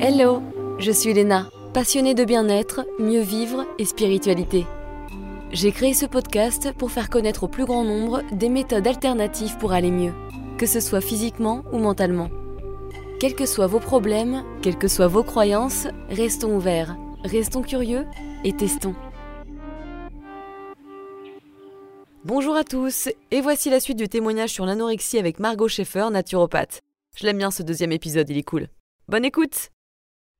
Hello, je suis Léna, passionnée de bien-être, mieux vivre et spiritualité. J'ai créé ce podcast pour faire connaître au plus grand nombre des méthodes alternatives pour aller mieux, que ce soit physiquement ou mentalement. Quels que soient vos problèmes, quelles que soient vos croyances, restons ouverts, restons curieux et testons. Bonjour à tous, et voici la suite du témoignage sur l'anorexie avec Margot Schaeffer, naturopathe. Je l'aime bien ce deuxième épisode, il est cool. Bonne écoute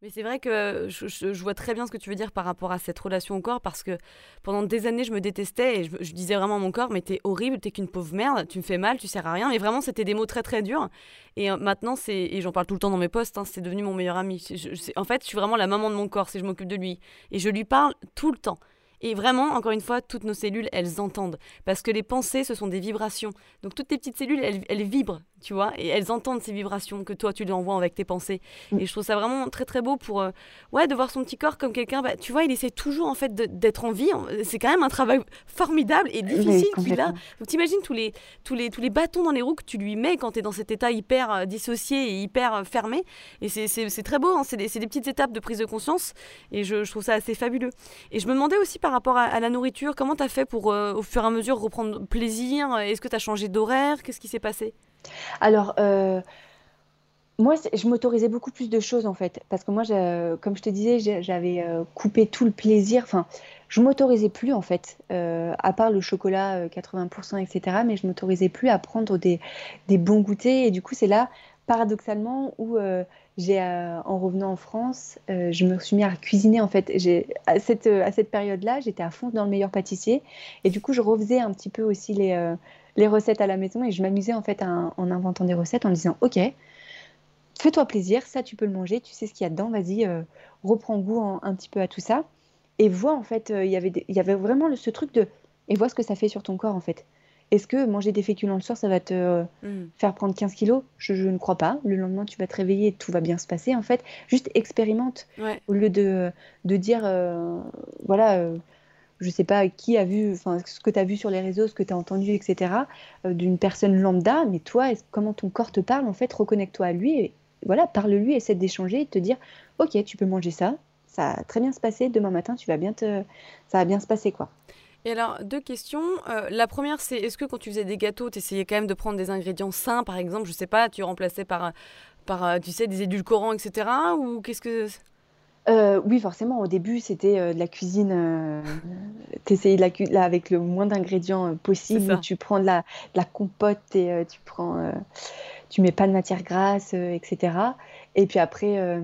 mais c'est vrai que je, vois très bien ce que tu veux dire par rapport à cette relation au corps parce que pendant des années je me détestais et je, disais vraiment à mon corps mais t'es horrible, t'es qu'une pauvre merde, tu me fais mal, tu sers à rien. Mais vraiment c'était des mots très très durs. Et euh, maintenant c'est et j'en parle tout le temps dans mes posts, hein, c'est devenu mon meilleur ami. en fait je suis vraiment la maman de mon corps si je m'occupe de lui et je lui parle tout le temps. Et vraiment, encore une fois, toutes nos cellules, elles entendent. Parce que les pensées, ce sont des vibrations. Donc toutes tes petites cellules, elles vibrent tu vois, et elles entendent ces vibrations que toi tu lui envoies avec tes pensées. Mm. Et je trouve ça vraiment très très beau pour, euh, ouais, de voir son petit corps comme quelqu'un, bah, tu vois, il essaie toujours en fait d'être en vie. C'est quand même un travail formidable et difficile qu'il a. Donc t'imagines tous les, tous, les, tous les bâtons dans les roues que tu lui mets quand tu es dans cet état hyper euh, dissocié et hyper euh, fermé. Et c'est très beau, hein. c'est des, des, petites étapes de prise de conscience et je, je, trouve ça assez fabuleux. Et je me demandais aussi par rapport à, la nourriture, comment tu as fait pour au fur et à mesure reprendre plaisir? Est-ce que tu as changé d'horaire? Qu'est-ce qui s'est passé? Alors, euh, moi, je m'autorisais beaucoup plus de choses en fait, parce que moi, comme je te disais, j'avais euh, coupé tout le plaisir. Enfin, je m'autorisais plus en fait, euh, à part le chocolat 80%, etc. Mais je m'autorisais plus à prendre des, bons goûters. Et du coup, c'est là, paradoxalement, où en revenant en France, je me suis mis à cuisiner en fait. À cette période-là, j'étais à fond dans le meilleur pâtissier. Et du coup, je refaisais un petit peu aussi les les recettes à la maison et je m'amusais en fait en inventant des recettes en me disant ok fais-toi plaisir ça tu peux le manger tu sais ce qu'il y a dedans vas-y euh, reprends goût un petit peu à tout ça et vois en fait euh, il y avait il y avait vraiment ce truc de et vois ce que ça fait sur ton corps en fait est-ce que manger des féculents le soir, ça va te euh, mm. faire prendre 15 kilos? Je, ne crois pas. Le lendemain, tu vas te réveiller et tout va bien se passer. En fait, juste expérimente. Au lieu de, de dire, voilà, je sais pas qui a vu, enfin ce que tu as vu sur les réseaux, ce que tu as entendu, etc., euh, d'une personne lambda, mais toi, comment ton corps te parle, en fait, reconnecte-toi à lui, voilà, parle-lui, essaie d'échanger et de te dire, ok, tu peux manger ça, ça va très bien se passer, demain matin, tu vas bien te, ça va bien se passer, quoi. Et alors, deux questions. Euh, la première, c'est est-ce que quand tu faisais des gâteaux, tu essayais quand même de prendre des ingrédients sains, par exemple, je sais pas, tu remplaçais par, par euh, tu sais, des édulcorants, etc., ou qu'est-ce que... Euh, oui, forcément, au début, c'était, euh, de la cuisine, euh, tu essayais de la là, avec le moins d'ingrédients, possible. Tu prends de la la compote et tu prends, tu mets pas de matière grasse, etc. Et puis après,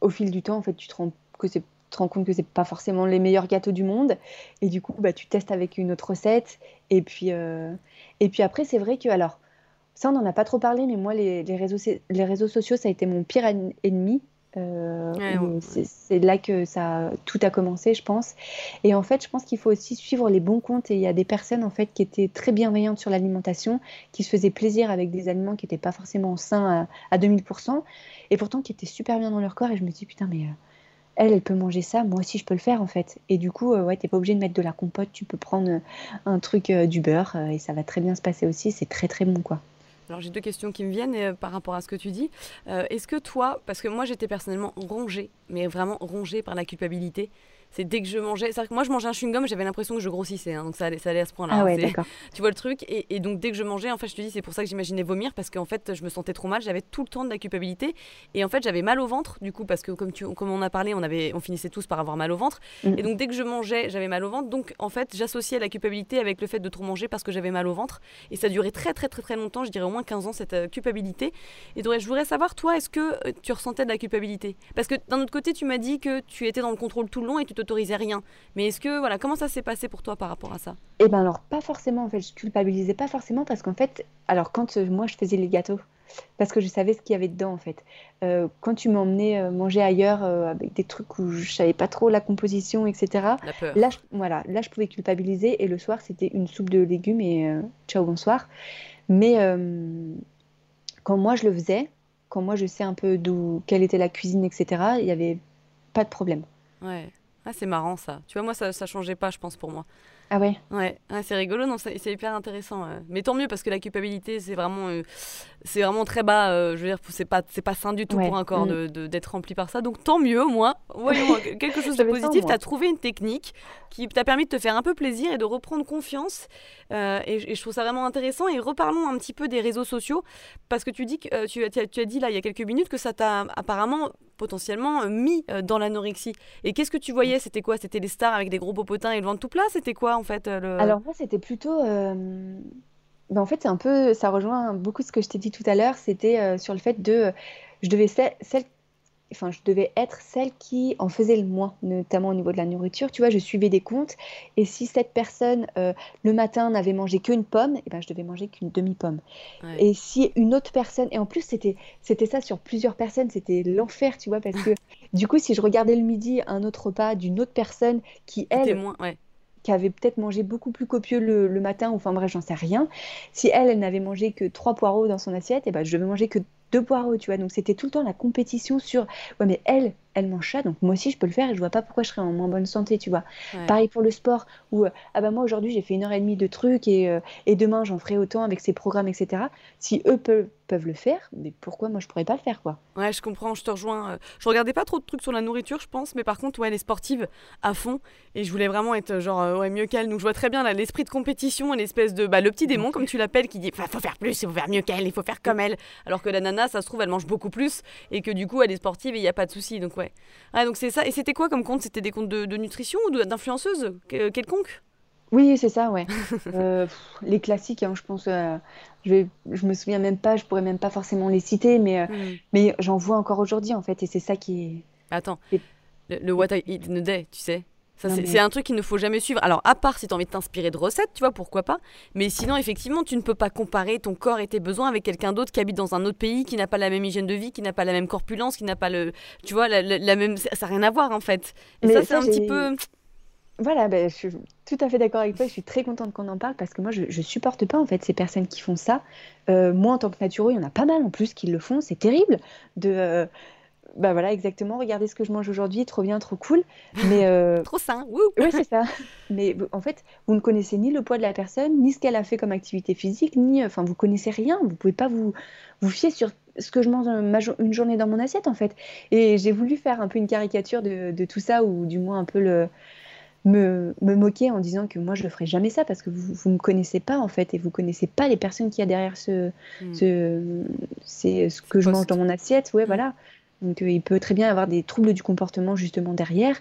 au fil du temps, en fait, tu te rends que c'est te rends compte que c'est pas forcément les meilleurs gâteaux du monde et du coup, bah, tu testes avec une autre recette et puis, et puis après, c'est vrai que alors, ça, on n'en a pas trop parlé, mais moi, les les réseaux les réseaux sociaux, ça a été mon pire ennemi euh, c'est là que ça tout a commencé, je pense. Et en fait, je pense qu'il faut aussi suivre les bons comptes. Et il y a des personnes en fait qui étaient très bienveillantes sur l'alimentation, qui se faisaient plaisir avec des aliments qui n'étaient pas forcément sains à, 2000%, et pourtant qui étaient super bien dans leur corps. Et je me dis putain, mais euh, elle, elle peut manger ça, moi aussi je peux le faire en fait. Et du coup, euh, ouais, t'es pas obligé de mettre de la compote, tu peux prendre un truc du beurre et ça va très bien se passer aussi. C'est très très bon quoi. Alors j'ai deux questions qui me viennent euh, par rapport à ce que tu dis. Euh, est-ce que toi, parce que moi j'étais personnellement rongée, mais vraiment rongée par la culpabilité, c'est dès que je mangeais. C'est que moi, je mangeais un chewing-gum, j'avais l'impression que je grossissais. Hein, donc ça allait, ça allait à ce point-là. Ah hein, ouais. Tu vois le truc et, donc dès que je mangeais, en fait, je te dis, c'est pour ça que j'imaginais vomir parce qu'en fait, je me sentais trop mal. J'avais tout le temps de la culpabilité et en fait, j'avais mal au ventre du coup parce que comme, tu, comme on a parlé, on, avait, on finissait tous par avoir mal au ventre. Mm. Et donc dès que je mangeais, j'avais mal au ventre. Donc en fait, j'associais la culpabilité avec le fait de trop manger parce que j'avais mal au ventre. Et ça durait très très très très longtemps, je dirais au moins 15 ans, cette euh, culpabilité. Et donc, je voudrais savoir, toi, est-ce que euh, tu ressentais de la culpabilité? Parce que d'un autre côté, tu m'as dit que tu étais dans le contrôle tout le long et tu t'autorisais rien. Mais est-ce que, voilà, comment ça s'est passé pour toi par rapport à ça? Eh ben alors, pas forcément, en fait, je culpabilisais pas forcément parce qu'en fait, alors quand euh, moi je faisais les gâteaux, parce que je savais ce qu'il y avait dedans en fait. Euh, quand tu m'emmenais euh, manger ailleurs avec des trucs où je savais pas trop la composition, etc. Là, je, voilà, là je pouvais culpabiliser et le soir c'était une soupe de légumes et ciao bonsoir. Mais quand moi je le faisais, quand moi je sais un peu d'où quelle était la cuisine, etc. Il y avait pas de problème. Ouais. Ah, c'est marrant ça. Tu vois, moi, ça, ça changeait pas, je pense, pour moi. Ah ouais Ouais, c'est rigolo, non, c'est hyper intéressant. Mais tant mieux parce que la culpabilité, c'est vraiment, euh, c'est vraiment très bas. Euh, je veux dire, c'est pas, c'est pas sain du tout pour un corps mm. d'être rempli par ça. Donc tant mieux, moi. Voyons quelque chose de positif. Tu as trouvé une technique qui t'a permis de te faire un peu plaisir et de reprendre confiance. Euh, et, je trouve ça vraiment intéressant. Et reparlons un petit peu des réseaux sociaux parce que tu dis que tu, tu as dit là il y a quelques minutes que ça t'a apparemment potentiellement euh, mis euh, dans l'anorexie. Et qu'est-ce que tu voyais? C'était quoi? C'était des stars avec des gros potins et le ventre tout plat? C'était quoi en fait euh, Alors moi c'était plutôt... Ben, en fait c'est un peu... Ça rejoint beaucoup ce que je t'ai dit tout à l'heure. C'était sur le fait de... Je devais celle enfin, je devais être celle qui en faisait le moins, notamment au niveau de la nourriture. Tu vois, je suivais des comptes et si cette personne euh, le matin n'avait mangé qu'une pomme, et eh ben, je devais manger qu'une demi-pomme. Et si une autre personne, et en plus c'était c'était ça sur plusieurs personnes, c'était l'enfer, tu vois, parce que du coup, si je regardais le midi un autre repas d'une autre personne qui elle moins, qui avait peut-être mangé beaucoup plus copieux le, matin, ou enfin bref, j'en sais rien. Si elle, elle n'avait mangé que trois poireaux dans son assiette, et eh ben, je devais manger que deux poireaux, tu vois. Donc c'était tout le temps la compétition sur ouais, mais elle, elle mange ça, donc moi aussi je peux le faire et je vois pas pourquoi je serais en moins bonne santé, tu vois. Pareil pour le sport, où euh, ah bah moi aujourd'hui j'ai fait une heure et demie de trucs et, euh, et demain j'en ferai autant avec ces programmes, etc. Si eux peuvent, peuvent le faire, mais pourquoi moi je pourrais pas le faire, quoi? Ouais, je comprends, je te rejoins. Euh, je regardais pas trop de trucs sur la nourriture, je pense, mais par contre, ouais, les sportives à fond, et je voulais vraiment être genre ouais, mieux qu'elle. Donc je vois très bien l'esprit de compétition, l'espèce de bah, le petit démon, comme tu l'appelles, qui dit faut faire plus, il faut faire mieux qu'elle, il faut faire comme elle. Alors que la nana, ça se trouve, elle mange beaucoup plus et que du coup, elle est sportive et il y a pas de souci. Donc ouais. Ouais, donc c'est ça. Et c'était quoi comme compte C'était des comptes de, nutrition ou d'influenceuse? Quelconque? Oui, c'est ça, ouais. Euh, les classiques, hein, je pense. Euh, je, vais, je me souviens même pas, je pourrais même pas forcément les citer, mais, euh, hmm. mais j'en vois encore aujourd'hui, en fait, et c'est ça qui est. Attends, le, le, What I Eat in a Day, tu sais? C'est un truc qu'il ne faut jamais suivre. Alors, à part si tu as envie de t'inspirer de recettes, tu vois, pourquoi pas. Mais sinon, effectivement, tu ne peux pas comparer ton corps et tes besoins avec quelqu'un d'autre qui habite dans un autre pays, qui n'a pas la même hygiène de vie, qui n'a pas la même corpulence, qui n'a pas le. Tu vois, la, même. Ça n'a rien à voir, en fait. Et ça, c'est un petit peu. Voilà, ben, je suis tout à fait d'accord avec toi. Je suis très contente qu'on en parle parce que moi, je, je supporte pas en fait ces personnes qui font ça. Euh, moi, en tant que natureux, il y en a pas mal en plus qui le font. C'est terrible de. Euh, bah voilà, exactement. Regardez ce que je mange aujourd'hui, trop bien, trop cool. Mais euh... trop sain, oui, c'est ça. Mais en fait, vous ne connaissez ni le poids de la personne, ni ce qu'elle a fait comme activité physique, ni, enfin, vous connaissez rien. Vous pouvez pas vous vous fier sur ce que je mange une journée dans mon assiette, en fait. Et j'ai voulu faire un peu une caricature de, de, tout ça, ou du moins un peu le me, me, moquer en disant que moi je ne ferai jamais ça parce que vous ne me connaissez pas en fait et vous connaissez pas les personnes qu'il y a derrière ce, hmm. ce, que je mange dans mon assiette ouais hmm. voilà donc euh, il peut très bien avoir des troubles du comportement justement derrière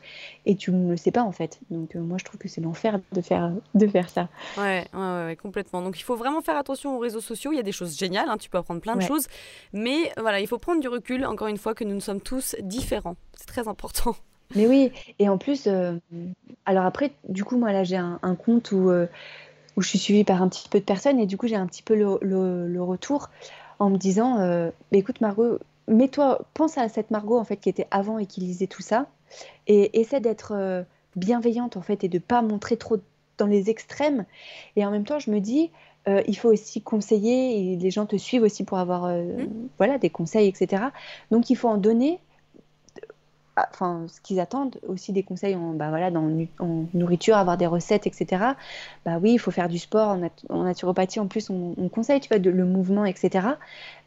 et tu ne le sais pas en fait. Donc euh, moi je trouve que c'est l'enfer de faire, de faire ça. Ouais, ouais, ouais, complètement. Donc il faut vraiment faire attention aux réseaux sociaux. Il y a des choses géniales, hein, tu peux apprendre plein de choses. Mais voilà, il faut prendre du recul, encore une fois, que nous sommes tous différents. C'est très important. Mais oui, et en plus, euh, alors après, du coup, moi là j'ai un, compte où, où je suis suivie par un petit peu de personnes et du coup j'ai un petit peu le, le, retour en me disant, écoute Margot, mets-toi, pense à cette Margot en fait qui était avant et qui lisait tout ça, et essaie d'être euh, bienveillante en fait et de pas montrer trop dans les extrêmes. Et en même temps, je me dis, euh, il faut aussi conseiller et les gens te suivent aussi pour avoir euh, mmh. voilà des conseils, etc. Donc il faut en donner enfin, ce qu'ils attendent aussi des conseils en, bah, voilà, dans, en nourriture, avoir des recettes, etc. Bah oui, il faut faire du sport. En, naturopathie, en plus, on, conseille, tu vois, de, le mouvement, etc.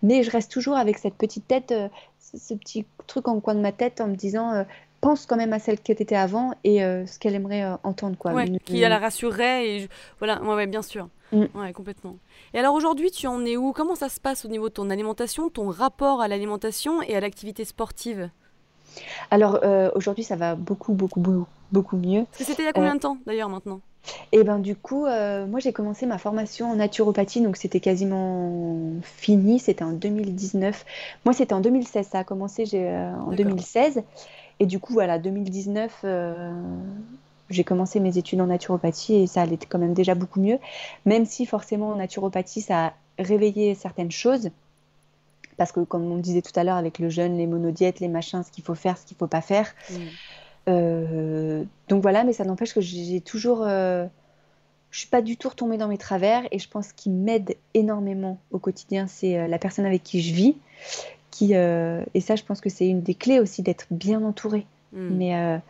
Mais je reste toujours avec cette petite tête, euh, ce petit truc en coin de ma tête en me disant, euh, pense quand même à celle que tu étais avant et euh, ce qu'elle aimerait entendre. Quoi. Ouais, qui la rassurerait. Et Voilà, ouais, bien sûr. Mm. Ouais, complètement. Et alors aujourd'hui, tu en es où? Comment ça se passe au niveau de ton alimentation, ton rapport à l'alimentation et à l'activité sportive? Alors euh, aujourd'hui, ça va beaucoup, beaucoup, beaucoup, beaucoup mieux. C'était il y a combien euh, de temps d'ailleurs maintenant? Et eh ben du coup, euh, moi j'ai commencé ma formation en naturopathie, donc c'était quasiment fini, c'était en 2019. Moi c'était en 2016, ça a commencé en 2016. Et du coup, voilà, 2019, j'ai commencé mes études en naturopathie et ça allait quand même déjà beaucoup mieux, même si forcément en naturopathie, ça a réveillé certaines choses parce que comme on disait tout à l'heure avec le jeûne, les monodiètes, les machins, ce qu'il faut faire, ce qu'il faut pas faire. Mm. Euh, donc voilà, mais ça n'empêche que j'ai toujours, euh, je suis pas du tout retombée dans mes travers et je pense qu'il m'aide énormément au quotidien, c'est euh, la personne avec qui je vis, qui et ça, je pense que c'est une des clés aussi d'être bien entourée. Mm. Mais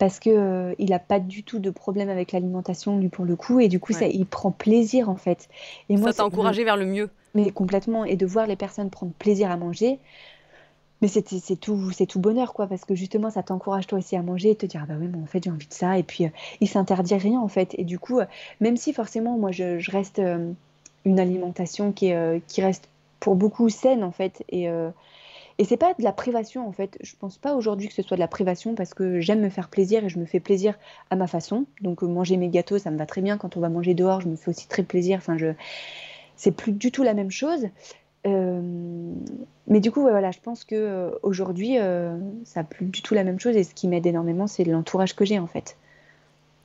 parce que il a pas du tout de problème avec l'alimentation lui pour le coup et du coup ça il prend plaisir en fait. Et moi ça t'a encouragé vers le mieux. Mais complètement et de voir les personnes prendre plaisir à manger. Mais c'est tout, c'est tout bonheur, quoi, parce que justement, ça t'encourage toi aussi à manger et te dire, ah bah oui, mais en fait, j'ai envie de ça. Et puis, il s'interdit rien, en fait. Et du coup, même si forcément, moi, je, je reste une alimentation qui, est, qui reste pour beaucoup saine, en fait, et, et c'est pas de la privation en fait. Je pense pas aujourd'hui que ce soit de la privation parce que j'aime me faire plaisir et je me fais plaisir à ma façon. Donc euh, manger mes gâteaux, ça me va très bien. Quand on va manger dehors, je me fais aussi très plaisir. Enfin, je, c'est plus du tout la même chose. Euh, mais du coup, voilà, je pense que euh, aujourd'hui, ça n'a plus du tout la même chose. Et ce qui m'aide énormément, c'est l'entourage que j'ai en fait.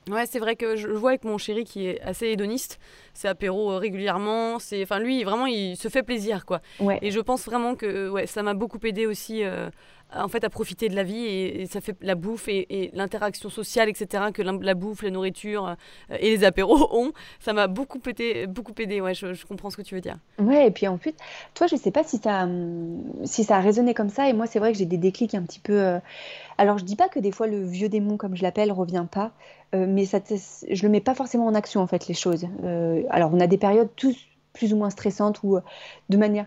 Ouais, c'est vrai que je vois avec mon chéri qui est assez hédoniste, c'est apéro euh, régulièrement, c'est enfin lui vraiment il se fait plaisir quoi. Et je pense vraiment que ouais, ça m'a beaucoup aidé aussi euh, en fait à profiter de la vie et, ça fait la bouffe et, l'interaction sociale etc que la, bouffe la nourriture euh, et les apéros ont. Ça m'a beaucoup aidé beaucoup aidé ouais je, comprends ce que tu veux dire. Ouais et puis en plus toi je sais pas si ça hum, si ça a résonné comme ça et moi c'est vrai que j'ai des déclics un petit peu euh, alors je dis pas que des fois le vieux démon comme je l'appelle revient pas euh, mais ça je le mets pas forcément en action en fait les choses alors on a des périodes tous plus ou moins stressantes ou de manière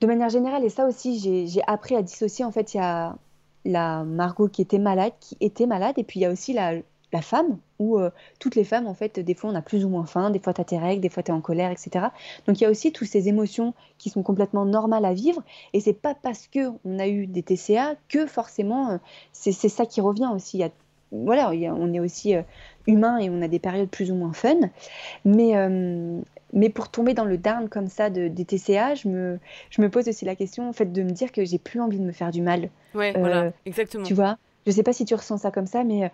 de manière générale, et ça aussi, j'ai appris à dissocier. En fait, il y a la Margot qui était malade, qui était malade, et puis il y a aussi la, femme, où euh, toutes les femmes, en fait, des fois, on a plus ou moins faim, des fois, tu as tes règles, des fois, tu es en colère, etc. Donc, il y a aussi toutes ces émotions qui sont complètement normales à vivre, et c'est pas parce que on a eu des TCA que forcément, euh, c'est ça qui revient aussi. Il y a, voilà, on est aussi euh, humain et on a des périodes plus ou moins fun, mais mais pour tomber dans le down comme ça de, des TCA, je me, je me pose aussi la question en fait, de me dire que j'ai plus envie de me faire du mal. Ouais, voilà, euh, exactement. Tu vois je sais pas si tu ressens ça comme ça, mais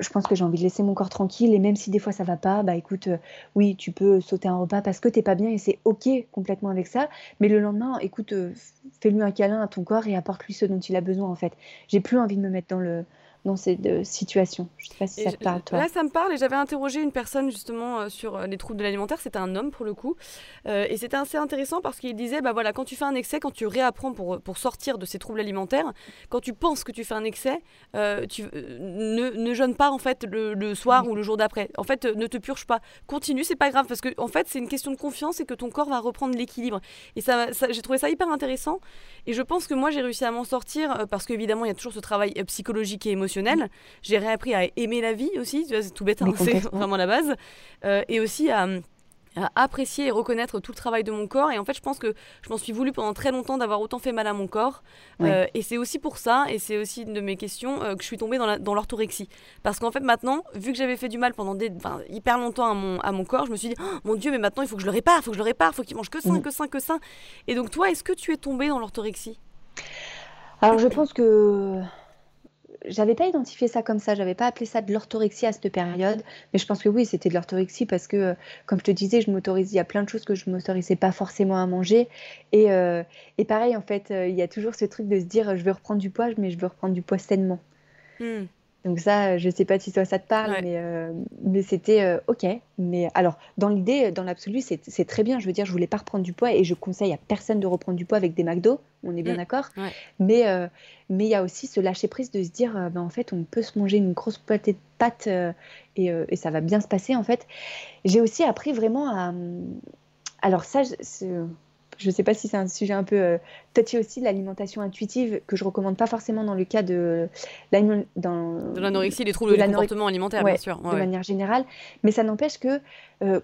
je pense que j'ai envie de laisser mon corps tranquille. Et même si des fois ça va pas, bah écoute, euh, oui, tu peux sauter un repas parce que t'es pas bien et c'est ok complètement avec ça. Mais le lendemain, écoute, euh, fais-lui un câlin à ton corps et apporte-lui ce dont il a besoin en fait. J'ai plus envie de me mettre dans le, dans ces situations. Je sais pas si ça te parle, toi. Là, ça me parle et j'avais interrogé une personne justement euh, sur euh, les troubles de l'alimentaire. C'était un homme pour le coup. Euh, et c'était assez intéressant parce qu'il disait bah voilà, quand tu fais un excès, quand tu réapprends pour, pour sortir de ces troubles alimentaires, quand tu penses que tu fais un excès, tu ne, ne jeûne pas en fait le, soir ou le jour d'après. En fait, ne te purge pas. Continue, c'est pas grave parce que en fait, c'est une question de confiance et que ton corps va reprendre l'équilibre. Et ça, ça j'ai trouvé ça hyper intéressant. Et je pense que moi, j'ai réussi à m'en sortir parce qu'évidemment, il y a toujours ce travail psychologique et émotionnel j'ai réappris à aimer la vie aussi, c'est tout bête, hein, c'est vraiment la base. Euh, et aussi à, apprécier et reconnaître tout le travail de mon corps. Et en fait, je pense que je m'en suis voulu pendant très longtemps d'avoir autant fait mal à mon corps. Euh, et c'est aussi pour ça, et c'est aussi une de mes questions, euh, que je suis tombée dans l'orthorexie. Parce qu'en fait, maintenant, vu que j'avais fait du mal pendant des, hyper longtemps à mon, à mon corps, je me suis dit, oh, mon Dieu, mais maintenant, il faut que je le répare, il faut que je le répare, il faut qu'il mange que ça, que ça, que ça. Et donc, toi, est-ce que tu es tombée dans l'orthorexie? Alors, je pense que j'avais pas identifié ça comme ça, j'avais pas appelé ça de l'orthorexie à cette période, mais je pense que oui, c'était de l'orthorexie parce que, comme je te disais, je m'autorise, il y a plein de choses que je m'autorisais pas forcément à manger. Et, euh, et pareil, en fait, euh, il y a toujours ce truc de se dire, je veux reprendre du poids, mais je veux reprendre du poids sainement. Hmm. Donc ça, je sais pas si toi ça te parle, mais, euh, mais c'était euh, ok. Mais alors, dans l'idée, dans l'absolu, c'est très bien. Je veux dire, je voulais pas reprendre du poids et je conseille à personne de reprendre du poids avec des McDo. On est bien mm. d'accord. Mais euh, mais il y a aussi ce lâcher prise de se dire, ben, en fait, on peut se manger une grosse pâtée de pâtes et, et, ça va bien se passer. En fait, j'ai aussi appris vraiment à alors ça, je ne sais pas si c'est un sujet un peu euh, touchy aussi, l'alimentation intuitive, que je recommande pas forcément dans le cas de l'anorexie, les troubles de comportement alimentaire, bien sûr. de manière générale. Mais ça n'empêche que euh,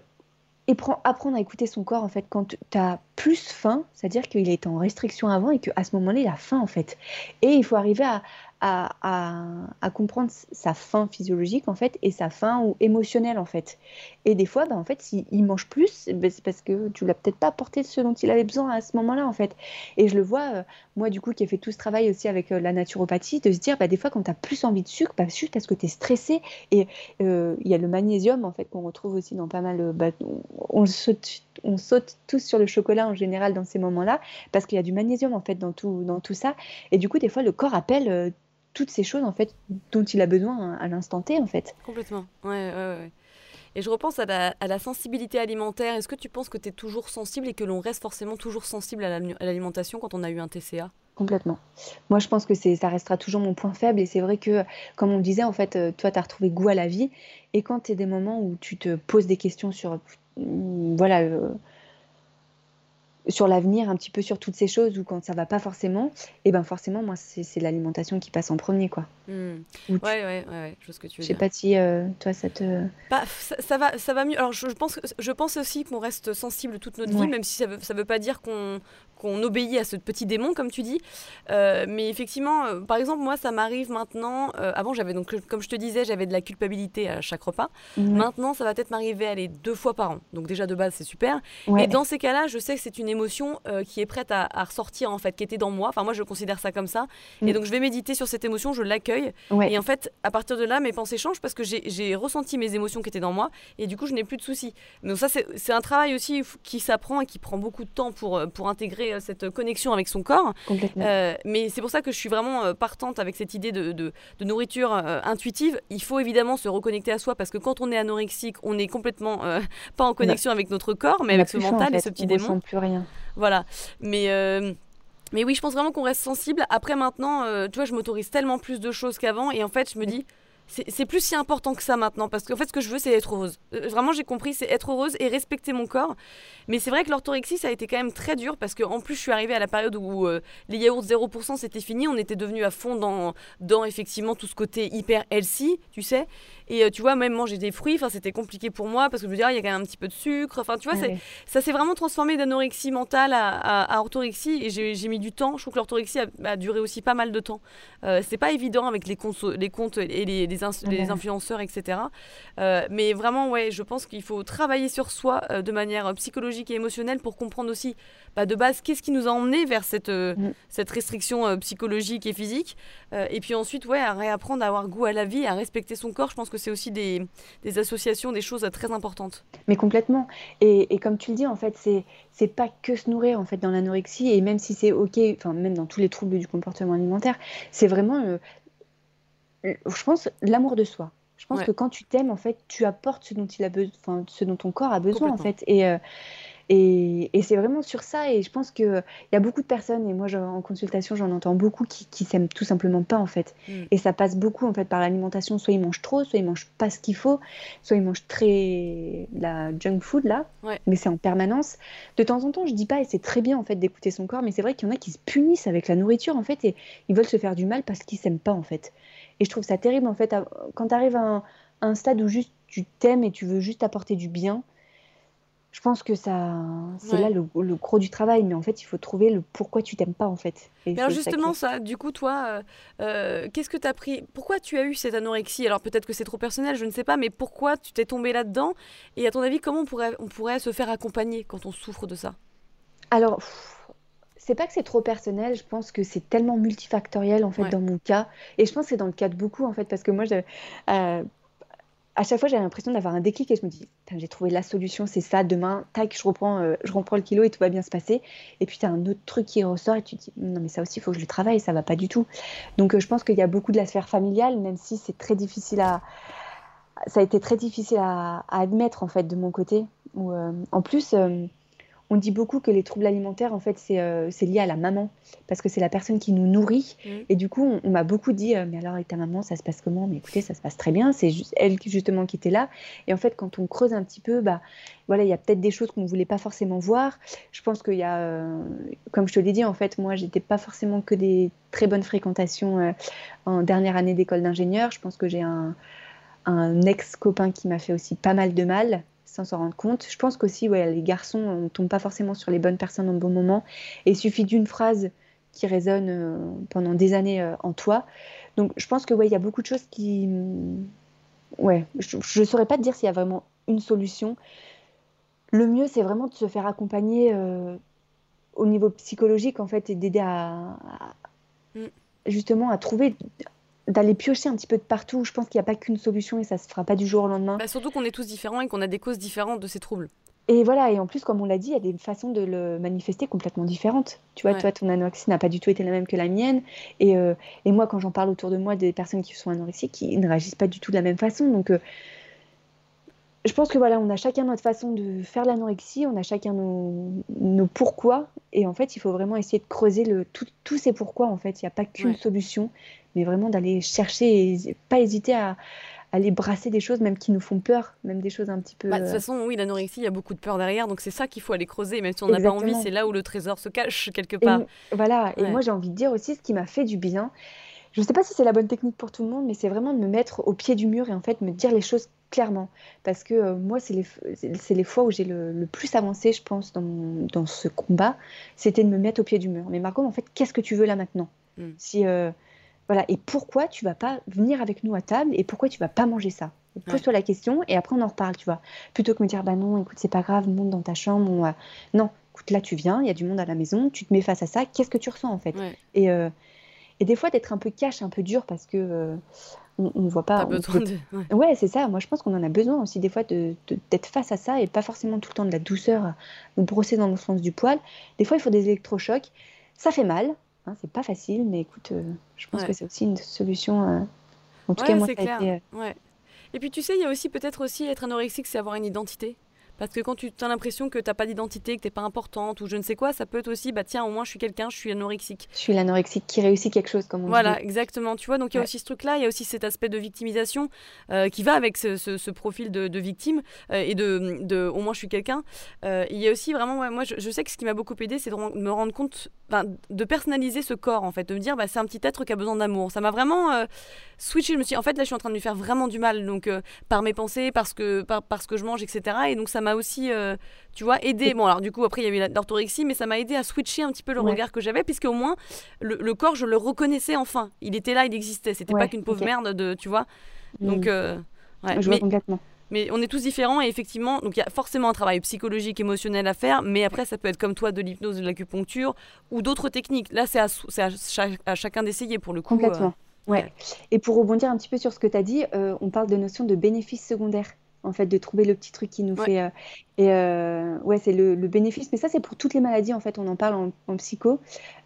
apprendre à écouter son corps, en fait, quand tu as plus faim, c'est-à-dire qu'il est en restriction avant et qu'à ce moment-là, il a faim, en fait. Et il faut arriver à, à, comprendre sa faim physiologique en fait et sa faim ou émotionnelle en fait. Et des fois, bah, en fait, s'il mange plus, bah, c'est parce que tu l'as peut-être pas apporté ce dont il avait besoin à ce moment-là en fait. Et je le vois, euh, moi du coup, qui ai fait tout ce travail aussi avec euh, la naturopathie, de se dire, bah, des fois, quand tu as plus envie de sucre, bah, juste parce que tu es stressé. Et euh, il y a le magnésium en fait qu'on retrouve aussi dans pas mal. On, saute, on saute tous sur le chocolat en général dans ces moments-là parce qu'il y a du magnésium en fait dans tout, dans tout ça. Et du coup, des fois, le corps appelle toutes ces choses en fait dont il a besoin à l'instant T en fait. Complètement. Ouais, ouais, ouais. Et je repense à la, sensibilité alimentaire. Est-ce que tu penses que tu es toujours sensible et que l'on reste forcément toujours sensible à l'alimentation quand on a eu un TCA Complètement. Moi, je pense que c'est, ça restera toujours mon point faible. Et c'est vrai que, comme on disait, en fait, euh, toi, tu as retrouvé goût à la vie. Et quand tu es des moments où tu te poses des questions sur, mm, voilà, euh, sur l'avenir, un petit peu sur toutes ces choses, ou quand ça va pas forcément, et eh ben forcément, moi, c'est l'alimentation qui passe en premier, quoi. Mmh. Ouais, ouais, ouais, je vois ce que tu veux Je sais pas si euh, toi, ça te... Bah, ça, va, ça va mieux. Alors, je, pense, je pense aussi qu'on reste sensible toute notre vie, même si ça veut, ça veut pas dire qu'on qu'on obéit à ce petit démon, comme tu dis. Euh, mais effectivement, euh, par exemple, moi, ça m'arrive maintenant. Euh, avant, j'avais donc, comme je te disais, j'avais de la culpabilité à chaque repas. Maintenant, ça va peut-être m'arriver aller deux fois par an. Donc déjà de base, c'est super. Et dans ces cas-là, je sais que c'est une émotion qui est prête à, ressortir en fait, qui était dans moi. Enfin, moi, je considère ça comme ça. Et mm. donc, je vais méditer sur cette émotion, je l'accueille. Et en fait, à partir de là, mes pensées changent parce que j'ai ressenti mes émotions qui étaient dans moi. Et du coup, je n'ai plus de soucis. Donc ça, c'est un travail aussi qui s'apprend et qui prend beaucoup de temps pour, pour intégrer euh, cette connexion avec son corps. Euh, mais c'est pour ça que je suis vraiment euh, partante avec cette idée de, de, nourriture intuitive. Il faut évidemment se reconnecter à soi parce que quand on est anorexique, on est complètement pas en connexion avec notre corps, mais avec ce mental et ce petit on démon. plus rien. Voilà. Mais mais oui, je pense vraiment qu'on reste sensible. Après, maintenant, tu vois, je m'autorise tellement plus de choses qu'avant. Et en fait, je me dis, c'est plus si important que ça maintenant parce qu'en fait ce que je veux c'est être heureuse. Euh, vraiment j'ai compris c'est être heureuse et respecter mon corps. Mais c'est vrai que l'orthorexie ça a été quand même très dur parce qu'en plus je suis arrivée à la période où euh, les yaourts 0% c'était fini, on était devenu à fond dans, dans effectivement tout ce côté hyper healthy, tu sais. Et euh, tu vois, même manger des fruits, enfin, c'était compliqué pour moi parce que je me disais, ah, il y a quand même un petit peu de sucre. Enfin, tu vois, ça s'est vraiment transformé d'anorexie mentale à, orthorexie et j'ai mis du temps. Je trouve que l'orthorexie a, duré aussi pas mal de temps. Euh, c'est pas évident avec les comptes, les comptes et les, les, influenceurs, etc. Euh, mais vraiment, ouais, je pense qu'il faut travailler sur soi de manière psychologique et émotionnelle pour comprendre aussi, bah, de base, qu'est-ce qui nous a emmené vers cette, mm. cette restriction psychologique et physique. et puis ensuite, ouais, à réapprendre à avoir goût à la vie, à respecter son corps. Je pense que c'est aussi des, associations, des choses très importantes. Mais complètement. Et, comme tu le dis, en fait, c'est c'est pas que se nourrir en fait dans l'anorexie et même si c'est ok, enfin même dans tous les troubles du comportement alimentaire, c'est vraiment, euh, je pense, l'amour de soi. Je pense que quand tu t'aimes, en fait, tu apportes ce dont il a besoin, ce dont ton corps a besoin en fait. Et euh, et, c'est vraiment sur ça. Et je pense qu'il y a beaucoup de personnes, et moi en consultation, j'en entends beaucoup qui, qui s'aiment tout simplement pas en fait. Mm. Et ça passe beaucoup en fait par l'alimentation. Soit ils mangent trop, soit ils mangent pas ce qu'il faut, soit ils mangent très la junk food là, mais c'est en permanence. De temps en temps, je dis pas, et c'est très bien en fait d'écouter son corps, mais c'est vrai qu'il y en a qui se punissent avec la nourriture en fait, et ils veulent se faire du mal parce qu'ils s'aiment pas en fait. Et je trouve ça terrible en fait quand tu arrives à un, à un stade où juste tu t'aimes et tu veux juste apporter du bien je pense que ça, c'est là le, gros du travail, mais en fait, il faut trouver le pourquoi tu t'aimes pas, en fait. alors justement, ça, du coup, toi, euh, euh, qu'est-ce que tu as pris Pourquoi tu as eu cette anorexie? Alors peut-être que c'est trop personnel, je ne sais pas, mais pourquoi tu t'es tombé là-dedans? Et à ton avis, comment on pourrait, on pourrait se faire accompagner quand on souffre de ça? Alors, c'est pas que c'est trop personnel, je pense que c'est tellement multifactoriel, en fait, dans mon cas. Et je pense que c'est dans le cas de beaucoup, en fait, parce que moi, je, euh, à chaque fois, j'ai l'impression d'avoir un déclic et je me dis, j'ai trouvé la solution, c'est ça, demain, tac, je reprends, euh, je reprends le kilo et tout va bien se passer. Et puis, tu as un autre truc qui ressort et tu te dis, non, mais ça aussi, il faut que je le travaille, ça va pas du tout. Donc, euh, je pense qu'il y a beaucoup de la sphère familiale, même si c'est très difficile à. Ça a été très difficile à, admettre, en fait, de mon côté. Euh, en plus, on dit beaucoup que les troubles alimentaires, en fait, c'est euh, lié à la maman, parce que c'est la personne qui nous nourrit. Mmh. Et du coup, on, m'a beaucoup dit, euh, mais alors avec ta maman, ça se passe comment? Mais écoutez, ça se passe très bien, c'est elle justement qui était là. Et en fait, quand on creuse un petit peu, bah, voilà, il y a peut-être des choses qu'on ne voulait pas forcément voir. Je pense qu'il y a, euh, comme je te l'ai dit, en fait, moi, j'étais pas forcément que des très bonnes fréquentations en dernière année d'école d'ingénieur. Je pense que j'ai un, un ex-copain qui m'a fait aussi pas mal de mal sans s'en rendre compte. Je pense qu'aussi, ouais, les garçons, on ne tombe pas forcément sur les bonnes personnes au bon moment. Et il suffit d'une phrase qui résonne euh, pendant des années euh, en toi. Donc je pense que ouais, il y a beaucoup de choses qui... Mm, ouais, je ne saurais pas te dire s'il y a vraiment une solution. Le mieux, c'est vraiment de se faire accompagner euh, au niveau psychologique, en fait, et d'aider à, mm. justement à trouver d'aller piocher un petit peu de partout. Je pense qu'il n'y a pas qu'une solution et ça se fera pas du jour au lendemain. Bah, surtout qu'on est tous différents et qu'on a des causes différentes de ces troubles. Et voilà, et en plus, comme on l'a dit, il y a des façons de le manifester complètement différentes. Tu vois, toi, ton anorexie n'a pas du tout été la même que la mienne. Et, euh, et moi, quand j'en parle autour de moi des personnes qui sont anorexiques, ils ne réagissent pas du tout de la même façon. Donc, euh, je pense que voilà, on a chacun notre façon de faire l'anorexie, on a chacun nos, nos, pourquoi, et en fait, il faut vraiment essayer de creuser le, tous ces pourquoi. En fait, il n'y a pas qu'une solution, mais vraiment d'aller chercher et pas hésiter à, aller brasser des choses même qui nous font peur, même des choses un petit peu. Bah, de toute euh, façon, oui, l'anorexie, il y a beaucoup de peur derrière, donc c'est ça qu'il faut aller creuser, même si on n'a pas envie, c'est là où le trésor se cache quelque part. voilà, et moi j'ai envie de dire aussi ce qui m'a fait du bien. Je ne sais pas si c'est la bonne technique pour tout le monde, mais c'est vraiment de me mettre au pied du mur et en fait me dire les choses clairement. Parce que euh, moi, c'est les, les, fois où j'ai le, plus avancé, je pense, dans, dans ce combat, c'était de me mettre au pied du mur. Mais Margot, en fait, qu'est-ce que tu veux là maintenant hmm. Si euh, voilà, et pourquoi tu vas pas venir avec nous à table et pourquoi tu vas pas manger ça? Pose-toi la question et après on en reparle, tu vois. Plutôt que me dire bah non, écoute, c'est pas grave, monte dans ta chambre. Non, écoute, là tu viens, il y a du monde à la maison, tu te mets face à ça, qu'est-ce que tu ressens en fait? Et, euh, et des fois d'être un peu cash, un peu dur parce que euh, on, ne voit pas. besoin de... ouais, c'est ça. Moi je pense qu'on en a besoin aussi des fois d'être de, d'être face à ça et pas forcément tout le temps de la douceur, nous brosser dans le sens du poil. Des fois il faut des électrochocs. Ça fait mal, Hein, c'est pas facile, mais écoute, euh, je pense que c'est aussi une solution. Euh, en tout cas, moi, ça a été. Euh, ouais. Et puis tu sais, il y a aussi peut-être aussi être anorexique, c'est avoir une identité. Parce que quand tu as l'impression que tu n'as pas d'identité, que tu n'es pas importante ou je ne sais quoi, ça peut être aussi, bah tiens, au moins je suis quelqu'un, je suis anorexique. Je suis l'anorexique qui réussit quelque chose, comme on voilà, dit. Voilà, exactement. Tu vois, donc il y a aussi ce truc-là, il y a aussi cet aspect de victimisation euh, qui va avec ce, profil de, victime euh, et de, de, au moins je suis quelqu'un. Euh, il y a aussi vraiment, moi je, sais que ce qui m'a beaucoup aidé, c'est de, me rendre compte, de personnaliser ce corps en fait, de me dire, bah, c'est un petit être qui a besoin d'amour. Ça m'a vraiment switché. Je me suis dit, en fait, là je suis en train de lui faire vraiment du mal, donc par mes pensées, parce que, par, parce que je mange, etc. Et donc ça m'a aussi, euh, tu vois, aidé. Bon, alors du coup, après, il y a eu l'orthorexie, mais ça m'a aidé à switcher un petit peu le regard que j'avais, puisque au moins, le, corps, je le reconnaissais enfin. Il était là, il existait. C'était pas qu'une pauvre merde, de, tu vois. Donc, mm. euh, je mais, complètement. Mais on est tous différents et effectivement, donc il y a forcément un travail psychologique, émotionnel à faire, mais après ça peut être comme toi de l'hypnose, de l'acupuncture ou d'autres techniques. Là, c'est à, à, chacun d'essayer pour le coup. Complètement. Euh, ouais. Et pour rebondir un petit peu sur ce que tu as dit, on parle de notion de bénéfice secondaire en fait, de trouver le petit truc qui nous fait. Euh, et euh, ouais, c'est le, bénéfice. Mais ça, c'est pour toutes les maladies, en fait. On en parle en, psycho.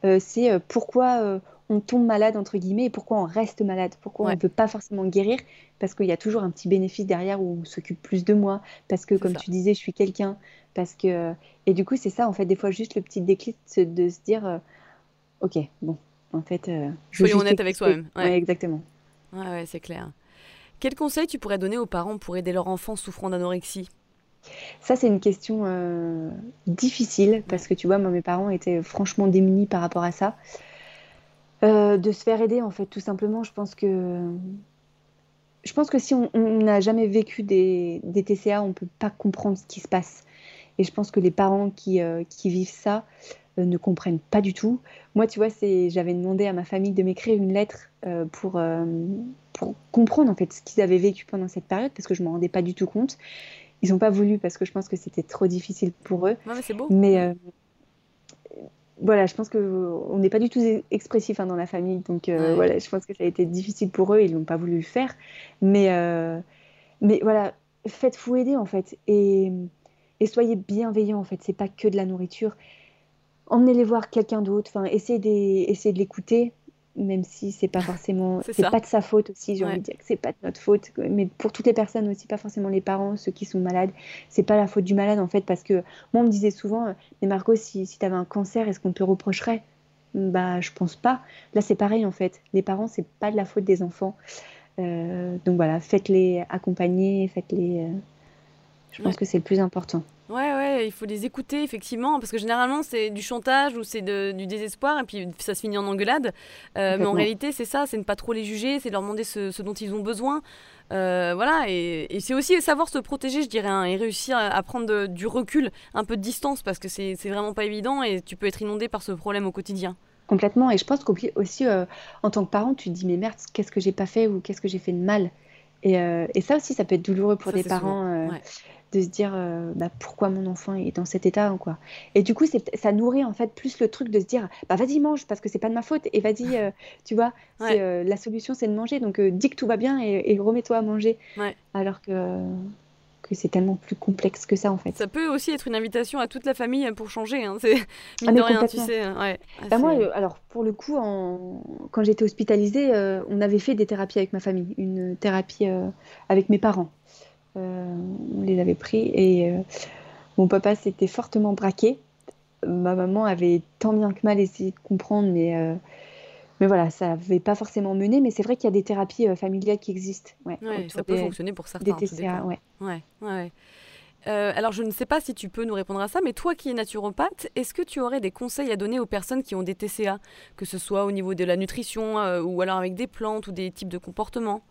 Euh, c'est pourquoi on tombe malade, entre guillemets, et pourquoi on reste malade? Pourquoi on ne peut pas forcément guérir? Parce qu'il y a toujours un petit bénéfice derrière où on s'occupe plus de moi. Parce que, comme tu disais, je suis quelqu'un. Parce que. Et du coup, c'est ça, en fait, des fois, juste le petit déclic de se dire Ok, bon, en fait. je Soyons honnête avec soi-même. Ouais. exactement. Ouais, ouais, c'est clair. Quel conseil tu pourrais donner aux parents pour aider leur enfant souffrant d'anorexie? Ça, c'est une question euh, difficile parce que tu vois, moi, mes parents étaient franchement démunis par rapport à ça. Euh, de se faire aider, en fait, tout simplement. Je pense que, je pense que si on n'a jamais vécu des, TCA, on ne peut pas comprendre ce qui se passe. Et je pense que les parents qui, euh, qui vivent ça ne comprennent pas du tout. Moi, tu vois, j'avais demandé à ma famille de m'écrire une lettre pour, pour comprendre en fait ce qu'ils avaient vécu pendant cette période parce que je ne me rendais pas du tout compte. Ils n'ont pas voulu parce que je pense que c'était trop difficile pour eux. mais c'est beau. Mais euh, voilà, je pense qu'on n'est pas du tout expressif hein, dans la famille. Donc euh, voilà, je pense que ça a été difficile pour eux. Ils n'ont pas voulu le faire. Mais, euh, mais voilà, faites-vous aider en fait. Et, et soyez bienveillants en fait. C'est pas que de la nourriture. Emmenez-les voir quelqu'un d'autre. Enfin, essayez de l'écouter même si c'est pas forcément c'est pas de sa faute aussi j'ai envie de dire que c'est pas de notre faute mais pour toutes les personnes aussi pas forcément les parents ceux qui sont malades c'est pas la faute du malade en fait parce que moi on me disait souvent mais Margot si, si tu avais un cancer est-ce qu'on te reprocherait? Bah je pense pas. Là c'est pareil en fait. Les parents c'est pas de la faute des enfants. Euh, donc voilà faites-les accompagner faites-les euh, je pense que c'est le plus important Ouais, ouais, il faut les écouter, effectivement, parce que généralement, c'est du chantage ou c'est du désespoir, et puis ça se finit en engueulade. Euh, mais en réalité, c'est ça, c'est ne pas trop les juger, c'est leur demander ce, dont ils ont besoin. Euh, voilà, et, c'est aussi savoir se protéger, je dirais, hein, et réussir à, prendre du recul, un peu de distance, parce que c'est vraiment pas évident, et tu peux être inondé par ce problème au quotidien. Complètement, et je pense qu'aussi, euh, en tant que parent, tu te dis, mais merde, qu'est-ce que j'ai pas fait ou qu'est-ce que j'ai fait de mal? Et, et, ça aussi, ça peut être douloureux pour des parents de se dire euh, bah, pourquoi mon enfant est dans cet état quoi. Et du coup, ça nourrit en fait plus le truc de se dire bah vas-y mange parce que c'est pas de ma faute et vas-y euh, tu vois, euh, la solution c'est de manger donc dis que tout va bien et, remets-toi à manger. Alors que que c'est tellement plus complexe que ça en fait. Ça peut aussi être une invitation à toute la famille pour changer. Hein. C'est ah, mine de rien, tu sais. Ouais, bah, moi, alors pour le coup, en... quand j'étais hospitalisée, on avait fait des thérapies avec ma famille, une thérapie avec mes parents. On les avait pris et mon papa s'était fortement braqué. Ma maman avait tant bien que mal essayé de comprendre, mais mais voilà, ça n'avait pas forcément mené. Mais c'est vrai qu'il y a des thérapies familiales qui existent. Ouais, ça peut fonctionner pour certains. Des TCA, ouais. ouais. ouais. Euh, alors, je ne sais pas si tu peux nous répondre à ça, mais toi qui es naturopathe, est-ce que tu aurais des conseils à donner aux personnes qui ont des TCA, que ce soit au niveau de la nutrition euh, ou alors avec des plantes ou des types de comportements?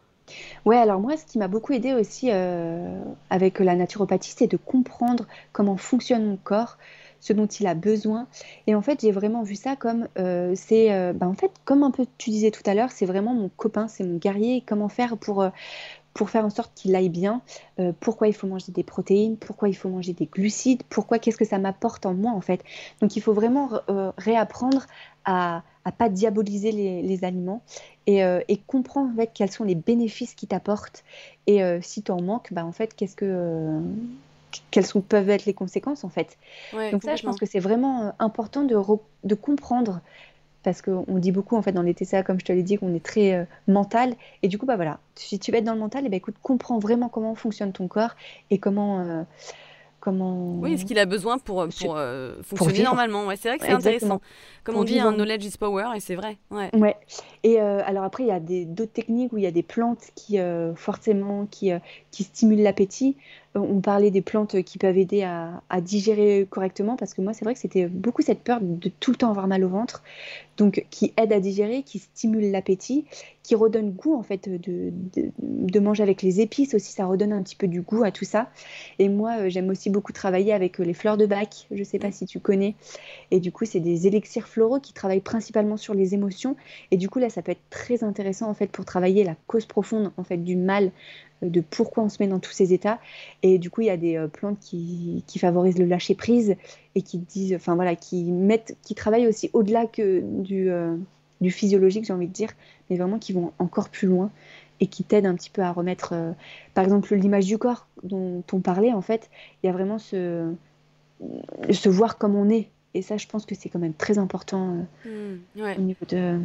Ouais, alors moi, ce qui m'a beaucoup aidé aussi euh, avec la naturopathie, c'est de comprendre comment fonctionne mon corps, ce dont il a besoin. Et en fait, j'ai vraiment vu ça comme c'est, bah, en fait, comme un peu tu disais tout à l'heure, c'est vraiment mon copain, c'est mon guerrier. Comment faire pour pour faire en sorte qu'il aille bien, euh, pourquoi il faut manger des protéines, pourquoi il faut manger des glucides, pourquoi, qu'est-ce que ça m'apporte en moi en fait? Donc il faut vraiment euh, réapprendre à ne pas diaboliser les, aliments euh, et, comprendre en fait quels sont les bénéfices qu'ils t'apportent et si tu en manques, bah, en fait qu'est-ce que quelles sont, peuvent être les conséquences en fait. Donc ça, je pense que c'est vraiment important de, de comprendre parce qu'on dit beaucoup en fait dans les TCA, comme je te l'ai dit, qu'on est très euh, mental. Et du coup, bah voilà, si tu veux être dans le mental, et eh ben, écoute, comprends vraiment comment fonctionne ton corps et comment. Euh, comment... Oui, ce qu'il a besoin pour, pour, euh, fonctionner normalement. Ouais, c'est vrai que c'est intéressant. Comme on dit, un knowledge is power, et c'est vrai. Ouais. ouais. Et alors après, il y a d'autres techniques où il y a des plantes qui, forcément, qui, qui stimulent l'appétit on parlait des plantes qui peuvent aider à, digérer correctement, parce que moi, c'est vrai que c'était beaucoup cette peur de tout le temps avoir mal au ventre, donc qui aide à digérer, qui stimule l'appétit, qui redonne goût en fait de, de, manger avec les épices aussi, ça redonne un petit peu du goût à tout ça. Et moi, euh, j'aime aussi beaucoup travailler avec euh, les fleurs de bac, je ne sais pas si tu connais, et du coup, c'est des élixirs floraux qui travaillent principalement sur les émotions, et du coup, là, ça peut être très intéressant en fait pour travailler la cause profonde en fait du mal de pourquoi on se met dans tous ces états. Et du coup, il y a des euh, plantes qui, favorisent le lâcher prise et qui disent, enfin voilà, qui mettent, qui travaillent aussi au-delà que du, euh, du physiologique, j'ai envie de dire, mais vraiment qui vont encore plus loin et qui t'aident un petit peu à remettre, euh, par exemple, l'image du corps dont on parlait. En fait, il y a vraiment ce, se voir comme on est et ça, je pense que c'est quand même très important euh, hmm, au niveau de.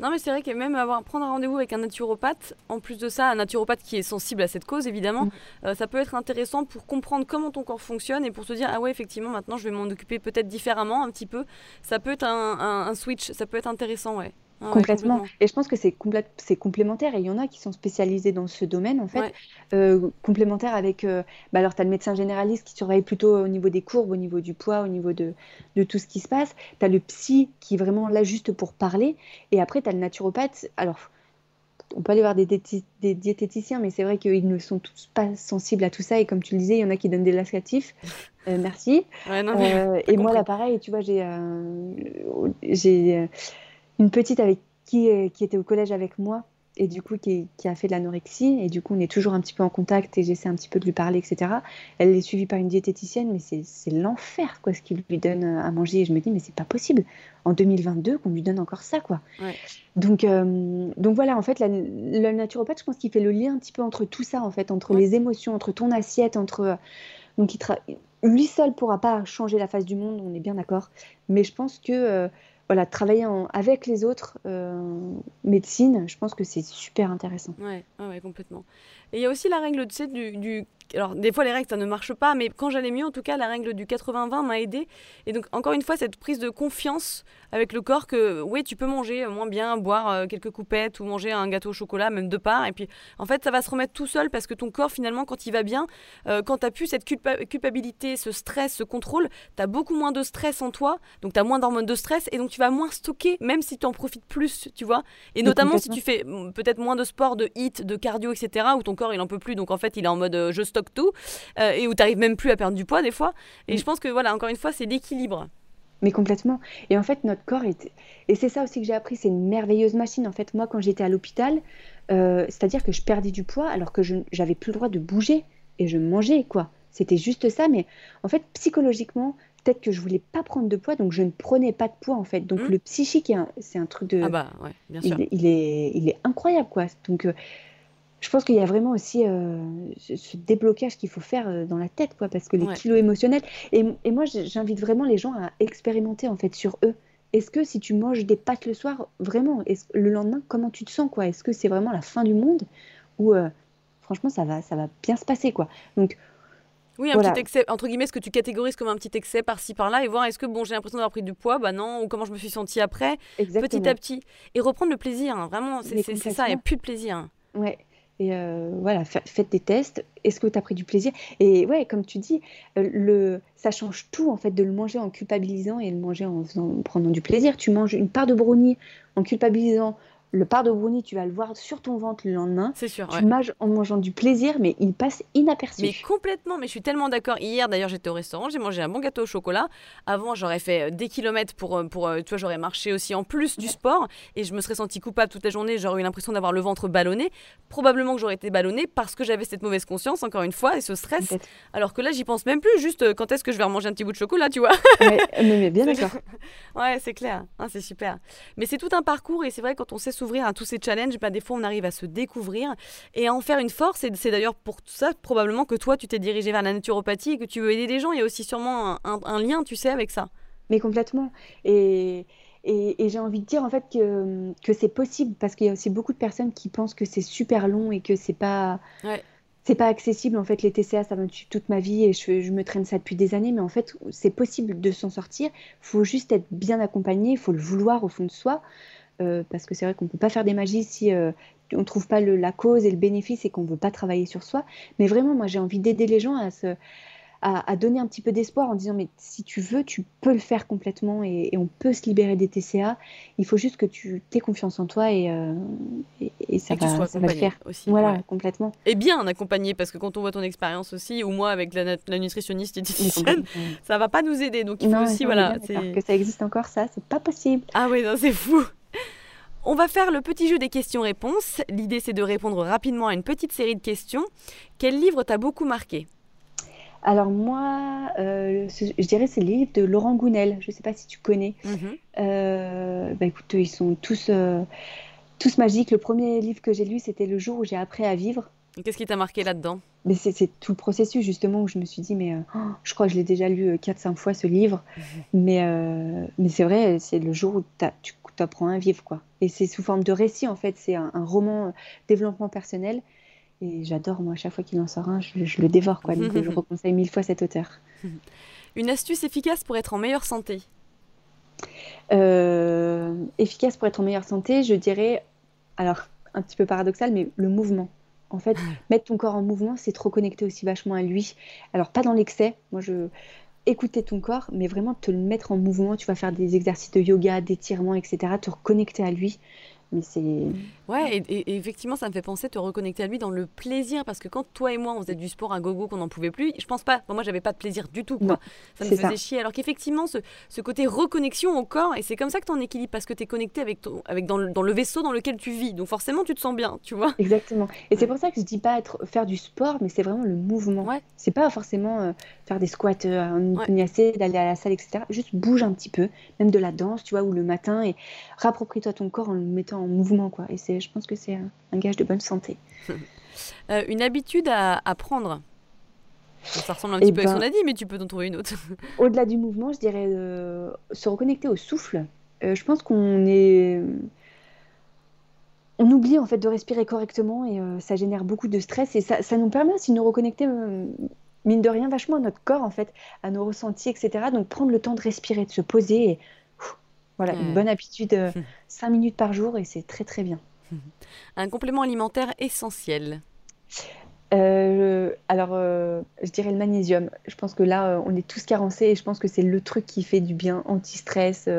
Non, mais c'est vrai que même avoir, prendre un rendez-vous avec un naturopathe, en plus de ça, un naturopathe qui est sensible à cette cause, évidemment, hmm. euh, ça peut être intéressant pour comprendre comment ton corps fonctionne et pour se dire ah ouais, effectivement, maintenant je vais m'en occuper peut-être différemment un petit peu. Ça peut être un, un switch, ça peut être intéressant, ouais. Ah complètement. Et je pense que c'est complémentaire. Et il y en a qui sont spécialisés dans ce domaine, en fait. Euh, complémentaire avec. Euh, bah alors, tu as le médecin généraliste qui surveille plutôt au niveau des courbes, au niveau du poids, au niveau de, de tout ce qui se passe. Tu as le psy qui est vraiment là juste pour parler. Et après, tu as le naturopathe. Alors, on peut aller voir des, des diététiciens, mais c'est vrai qu'ils ne sont tous pas sensibles à tout ça. Et comme tu le disais, il y en a qui donnent des laxatifs. Euh, merci. et moi, là, pareil, tu vois, j'ai. j'ai une petite avec qui, euh, qui était au collège avec moi et du coup qui, a fait de l'anorexie et du coup on est toujours un petit peu en contact et j'essaie un petit peu de lui parler etc elle est suivie par une diététicienne mais c'est l'enfer quoi ce qu'il lui donne à manger et je me dis mais c'est pas possible. En 2022 qu'on lui donne encore ça quoi. Donc euh, donc voilà en fait la, le naturopathe je pense qu'il fait le lien un petit peu entre tout ça en fait entre les émotions entre ton assiette entre donc il lui seul pourra pas changer la face du monde on est bien d'accord. Mais je pense que euh, voilà, travailler avec les autres, euh, médecine, je pense que c'est super intéressant. Ouais, ouais, complètement. Et il y a aussi la règle tu sais, du, Alors, des fois, les règles, ça ne marche pas, mais quand j'allais mieux, en tout cas, la règle du 80-20 m'a aidé. Et donc, encore une fois, cette prise de confiance avec le corps que, oui, tu peux manger moins bien, boire euh, quelques coupettes ou manger un gâteau au chocolat, même deux parts. Et puis, en fait, ça va se remettre tout seul parce que ton corps, finalement, quand il va bien, euh, quand tu as plus cette culpabilité, ce stress, ce contrôle, tu as beaucoup moins de stress en toi. Donc, tu as moins d'hormones de stress et donc tu vas moins stocker, même si tu en profites plus, tu vois. Et notamment si tu fais mm, peut-être moins de sport, de hit, de cardio, etc., où ton il en peut plus, donc en fait il est en mode euh, je stocke tout, euh, et où tu même plus à perdre du poids des fois. Et mm. je pense que voilà, encore une fois, c'est l'équilibre. Mais complètement. Et en fait, notre corps est. Et c'est ça aussi que j'ai appris, c'est une merveilleuse machine. En fait, moi, quand j'étais à l'hôpital, euh, c'est-à-dire que je perdais du poids alors que je n'avais plus le droit de bouger et je mangeais, quoi. C'était juste ça. Mais en fait, psychologiquement, peut-être que je voulais pas prendre de poids, donc je ne prenais pas de poids, en fait. Donc mm. le psychique, c'est un, truc de. Ah bah ouais, bien sûr. Il, est, il est incroyable, quoi. Donc je pense qu'il y a vraiment aussi euh, ce, déblocage qu'il faut faire euh, dans la tête, quoi, parce que les kilos émotionnels. Et, moi, j'invite vraiment les gens à expérimenter en fait sur eux. Est-ce que si tu manges des pâtes le soir, vraiment, le lendemain, comment tu te sens, quoi? Est-ce que c'est vraiment la fin du monde? Ou euh, franchement, ça va, ça va bien se passer, quoi. Donc, oui, un petit excès, entre guillemets, ce que tu catégorises comme un petit excès par-ci par-là et voir est-ce que bon, j'ai l'impression d'avoir pris du poids, bah non, ou comment je me suis sentie après, petit à petit. Et reprendre le plaisir, hein, vraiment, c'est ça, il n'y a plus de plaisir. Ouais. Et euh, voilà, faites des tests. Est-ce que tu as pris du plaisir? Et ouais, comme tu dis, euh, le, ça change tout en fait de le manger en culpabilisant et le manger en, en prenant du plaisir. Tu manges une part de brownie en culpabilisant, le part de brownie, tu vas le voir sur ton ventre le lendemain. C'est sûr. Tu manges en mangeant du plaisir, mais il passe inaperçu. Mais complètement, mais je suis tellement d'accord. Hier, d'ailleurs, j'étais au restaurant, j'ai mangé un bon gâteau au chocolat. Avant, j'aurais fait euh, des kilomètres pour, euh, pour euh, tu vois, j'aurais marché aussi en plus du sport et je me serais sentie coupable toute la journée. J'aurais eu l'impression d'avoir le ventre ballonné. Probablement que j'aurais été ballonné parce que j'avais cette mauvaise conscience, encore une fois, et ce stress. Alors que là, j'y pense même plus. Juste quand est-ce que je vais remanger un petit bout de chocolat, tu vois? mais, bien d'accord. ouais, c'est clair. Hein, c'est super. Mais c'est tout un parcours et c'est vrai quand on sait s'ouvrir à tous ces challenges pas des fois on arrive à se découvrir et à en faire une force. Et c'est d'ailleurs pour ça probablement que toi tu t'es dirigé vers la naturopathie et que tu veux aider les gens. Il y a aussi sûrement un, lien, tu sais, avec ça. Mais complètement. Et, et, j'ai envie de dire en fait que, que c'est possible parce qu'il y a aussi beaucoup de personnes qui pensent que c'est super long et que c'est pas. C'est pas accessible en fait les TCA ça me tue toute ma vie et je, je, me traîne ça depuis des années mais en fait c'est possible de s'en sortir faut juste être bien accompagné il faut le vouloir au fond de soi euh, parce que c'est vrai qu'on ne peut pas faire des magies si euh, on ne trouve pas la cause et le bénéfice et qu'on ne veut pas travailler sur soi. Mais vraiment, moi, j'ai envie d'aider les gens à se, à, donner un petit peu d'espoir en disant mais si tu veux, tu peux le faire complètement et, on peut se libérer des TCA. Il faut juste que tu aies confiance en toi et, euh, et, ça, va, ça va le faire. Aussi, voilà, complètement. Et bien accompagné parce que quand on voit ton expérience aussi, ou moi avec la, la nutritionniste diététicienne, ça va pas nous aider. Donc il faut aussi, voilà. Que ça existe encore, ça, c'est pas possible. Ah oui, c'est fou. On va faire le petit jeu des questions-réponses. L'idée, c'est de répondre rapidement à une petite série de questions. Quel livre t'a beaucoup marqué? Alors moi, euh, je dirais c'est le livre de Laurent Gounel. Je ne sais pas si tu connais. Euh, bah, écoute, ils sont tous, euh, tous magiques. Le premier livre que j'ai lu, c'était Le jour où j'ai appris à vivre. Qu'est-ce qui t'a marqué là-dedans? Mais c'est tout le processus justement où je me suis dit, mais oh, je crois que je l'ai déjà lu 4-5 fois ce livre. Mhm. Mais, mais c'est vrai, c'est le jour où tu tu apprends à vivre. quoi. Et c'est sous forme de récit, en fait. C'est un, roman euh, développement personnel. Et j'adore, moi, à chaque fois qu'il en sort un, je, le dévore. quoi. Donc je reconseille mille fois cet auteur. Une astuce efficace pour être en meilleure santé? Euh, Efficace pour être en meilleure santé, je dirais, alors un petit peu paradoxal, mais le mouvement. En fait, mettre ton corps en mouvement, c'est te reconnecter aussi vachement à lui. Alors, pas dans l'excès. Moi, je, écouter ton corps, mais vraiment te le mettre en mouvement. Tu vas faire des exercices de yoga, d'étirement, etc. Te reconnecter à lui. Mais c'est. Ouais, et, effectivement, ça me fait penser te reconnecter à lui dans le plaisir. Parce que quand toi et moi, on faisait du sport à gogo qu'on n'en pouvait plus, je pense pas. Moi, j'avais pas de plaisir du tout. Quoi. ça me faisait chier. Alors qu'effectivement, ce, ce, côté reconnexion au corps, et c'est comme ça que tu en équilibres. Parce que tu es connecté avec, ton, avec dans, le, dans le vaisseau dans lequel tu vis. Donc forcément, tu te sens bien, tu vois. Exactement. Et c'est pour ça que je dis pas être, faire du sport, mais c'est vraiment le mouvement. Ouais. C'est pas forcément euh, faire des squats euh, en ouais. d'aller à la salle, etc. Juste bouge un petit peu, même de la danse, tu vois, ou le matin, et rapproprie-toi ton corps en le mettant en mouvement, quoi. Et c'est, je pense que c'est un, gage de bonne santé. Euh, une habitude à, prendre ça ressemble un petit peu à ce qu'on a dit, mais tu peux t'en trouver une autre. Au-delà du mouvement, je dirais euh, se reconnecter au souffle. Euh, je pense qu'on est. On oublie en fait de respirer correctement et ça génère beaucoup de stress et ça, ça, nous permet aussi de nous reconnecter, mine de rien, vachement à notre corps en fait, à nos ressentis, etc. Donc prendre le temps de respirer, de se poser et voilà, une bonne habitude, 5 euh, minutes par jour et c'est très très bien. Un complément alimentaire essentiel euh, alors, euh, je dirais le magnésium. Je pense que là, on est tous carencés et je pense que c'est le truc qui fait du bien, anti-stress,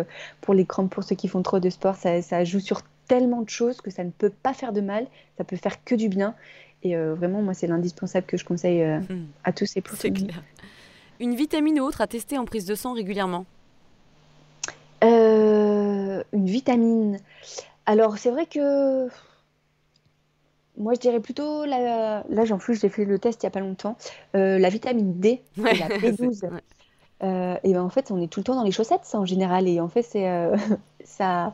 pour les crampes, pour ceux qui font trop de sport. Ça, joue sur tellement de choses que ça ne peut pas faire de mal, ça peut faire que du bien. Et vraiment, moi, c'est l'indispensable que je conseille hmm. à tous et pour C'est clair. Une vitamine ou autre à tester en prise de sang régulièrement? Euh, une vitamine. Alors, c'est vrai que moi, je dirais plutôt la. Là, j'en plus, j'ai fait le test il n'y a pas longtemps. Euh, la vitamine D, la B12. Euh, et ben, en fait, on est tout le temps dans les chaussettes, ça, en général. Et en fait, c'est ça,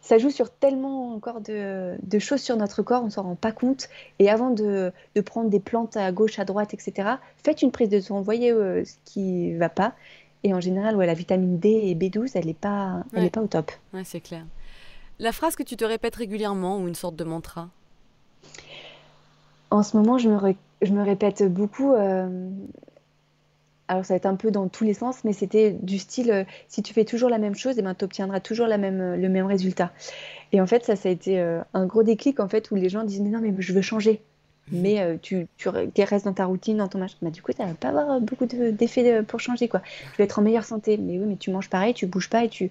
ça joue sur tellement encore de, choses sur notre corps, on s'en rend pas compte. Et avant de, prendre des plantes à gauche, à droite, etc., faites une prise de sang, voyez ce qui va pas. Et en général, ouais, la vitamine D et B12, elle n'est pas, elle pas au top. Ouais, c'est clair. La phrase que tu te répètes régulièrement ou une sorte de mantra? En ce moment, je me, ré- je me répète beaucoup. euh, Alors, ça va être un peu dans tous les sens, mais c'était du style euh, si tu fais toujours la même chose, eh ben, tu obtiendras toujours la même, le même résultat. Et en fait, ça, ça a été euh, un gros déclic en fait où les gens disent Mais non, mais je veux changer. Mais euh, tu, tu re- tu restes dans ta routine, dans ton machin. Bah, du coup, tu vas pas avoir beaucoup de- d'effets euh, pour changer, quoi. Tu vas être en meilleure santé. Mais oui, mais tu manges pareil, tu bouges pas et tu.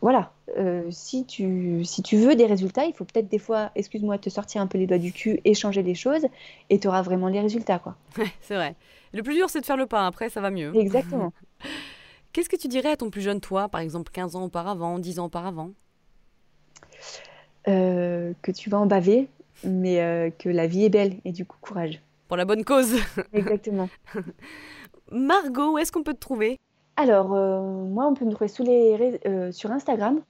Voilà. Euh, si tu, si tu veux des résultats, il faut peut-être des fois, excuse-moi, te sortir un peu les doigts du cul et changer les choses et tu auras vraiment les résultats, quoi. Ouais, c'est vrai. Le plus dur, c'est de faire le pas. Après, ça va mieux. Exactement. Qu'est-ce que tu dirais à ton plus jeune toi, par exemple 15 ans auparavant, 10 ans auparavant? Euh, que tu vas en baver, mais euh, que la vie est belle et du coup, courage. Pour la bonne cause. Exactement. Margot, où est-ce qu'on peut te trouver? Alors, euh, moi, on peut me trouver sous les ré- euh, sur Instagram,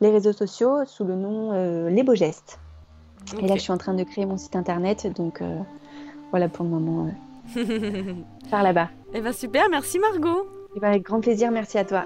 les réseaux sociaux, sous le nom euh, Les Beaux Gestes. Et là, je suis en train de créer mon site internet, donc euh, voilà pour le moment, euh, par là-bas. Eh ben super, merci Margot. Et ben, avec grand plaisir, merci à toi.